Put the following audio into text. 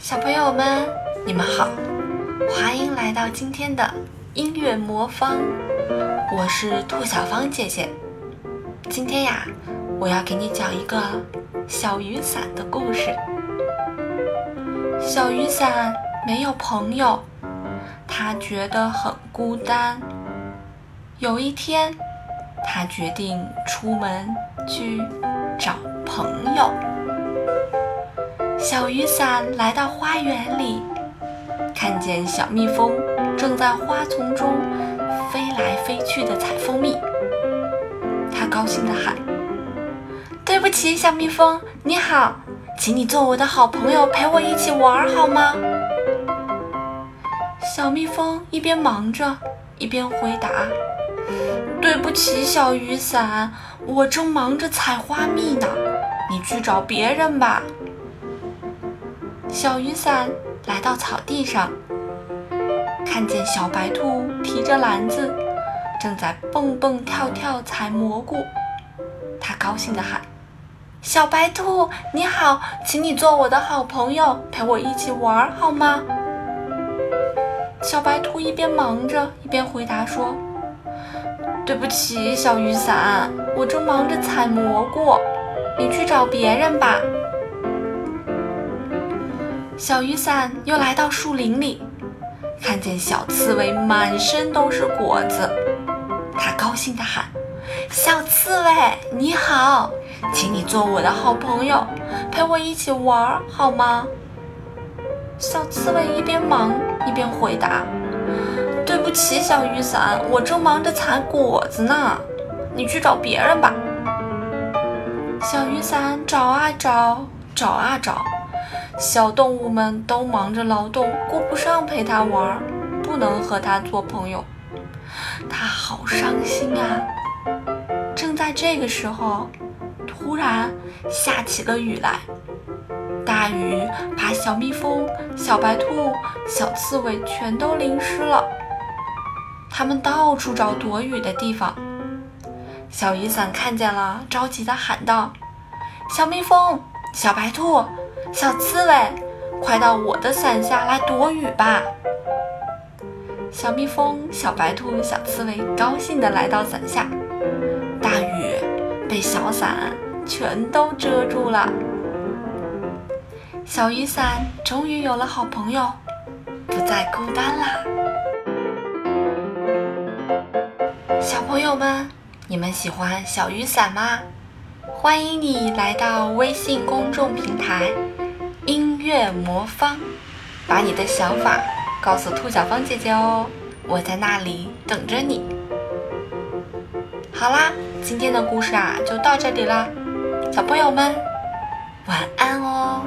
小朋友们，你们好，欢迎来到今天的音乐魔方。我是兔小芳姐姐。今天呀，我要给你讲一个小雨伞的故事。小雨伞没有朋友，他觉得很孤单。有一天，他决定出门去找朋友。小雨伞来到花园里，看见小蜜蜂正在花丛中飞来飞去的采蜂蜜。它高兴地喊：“对不起，小蜜蜂，你好，请你做我的好朋友，陪我一起玩好吗？”小蜜蜂一边忙着，一边回答：“对不起，小雨伞，我正忙着采花蜜呢，你去找别人吧。”小雨伞来到草地上，看见小白兔提着篮子，正在蹦蹦跳跳采蘑菇。它高兴地喊：“小白兔，你好，请你做我的好朋友，陪我一起玩好吗？”小白兔一边忙着，一边回答说：“对不起，小雨伞，我正忙着采蘑菇，你去找别人吧。”小雨伞又来到树林里，看见小刺猬满身都是果子，它高兴地喊：“小刺猬，你好，请你做我的好朋友，陪我一起玩好吗？”小刺猬一边忙一边回答：“对不起，小雨伞，我正忙着采果子呢，你去找别人吧。”小雨伞找啊找，找啊找。小动物们都忙着劳动，顾不上陪它玩，不能和它做朋友，它好伤心啊！正在这个时候，突然下起了雨来，大雨把小蜜蜂、小白兔、小刺猬全都淋湿了。它们到处找躲雨的地方。小雨伞看见了，着急地喊道：“小蜜蜂，小白兔！”小刺猬，快到我的伞下来躲雨吧！小蜜蜂、小白兔、小刺猬高兴地来到伞下，大雨被小伞全都遮住了。小雨伞终于有了好朋友，不再孤单啦！小朋友们，你们喜欢小雨伞吗？欢迎你来到微信公众平台。音乐魔方，把你的想法告诉兔小芳姐姐哦，我在那里等着你。好啦，今天的故事啊就到这里啦，小朋友们晚安哦。